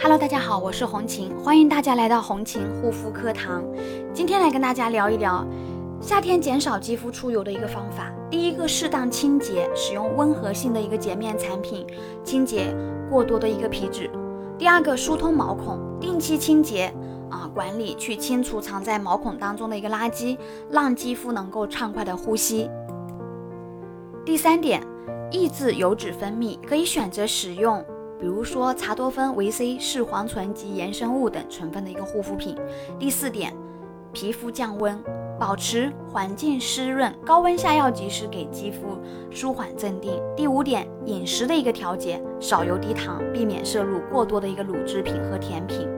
Hello，大家好，我是红琴，欢迎大家来到红琴护肤课堂。今天来跟大家聊一聊夏天减少肌肤出油的一个方法。第一个，适当清洁，使用温和性的一个洁面产品，清洁过多的一个皮脂。第二个，疏通毛孔，定期清洁啊，管理去清除藏在毛孔当中的一个垃圾，让肌肤能够畅快的呼吸。第三点，抑制油脂分泌，可以选择使用。比如说茶多酚、维 C、视黄醇及衍生物等成分的一个护肤品。第四点，皮肤降温，保持环境湿润，高温下要及时给肌肤舒缓镇定。第五点，饮食的一个调节，少油低糖，避免摄入过多的一个乳制品和甜品。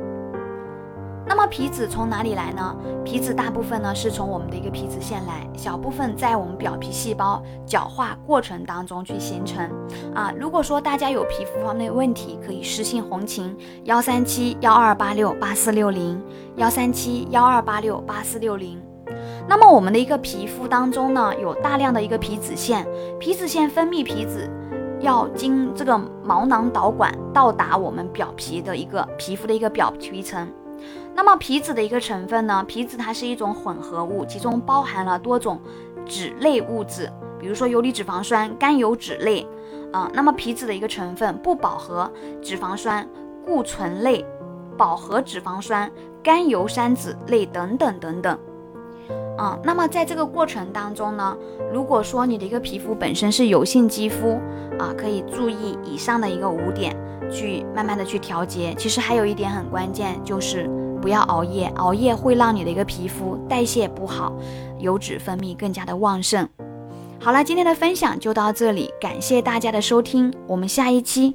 那么皮脂从哪里来呢？皮脂大部分呢是从我们的一个皮脂腺来，小部分在我们表皮细胞角化过程当中去形成。啊，如果说大家有皮肤方面问题，可以私信红琴幺三七幺二八六八四六零幺三七幺二八六八四六零。那么我们的一个皮肤当中呢，有大量的一个皮脂腺，皮脂腺分泌皮脂要经这个毛囊导管到达我们表皮的一个皮肤的一个表皮层。那么皮脂的一个成分呢？皮脂它是一种混合物，其中包含了多种脂类物质，比如说游离脂肪酸、甘油脂类，啊，那么皮脂的一个成分不饱和脂肪酸、固醇类、饱和脂肪酸、甘油三酯类等等等等，啊，那么在这个过程当中呢，如果说你的一个皮肤本身是油性肌肤，啊，可以注意以上的一个五点。去慢慢的去调节，其实还有一点很关键，就是不要熬夜，熬夜会让你的一个皮肤代谢不好，油脂分泌更加的旺盛。好了，今天的分享就到这里，感谢大家的收听，我们下一期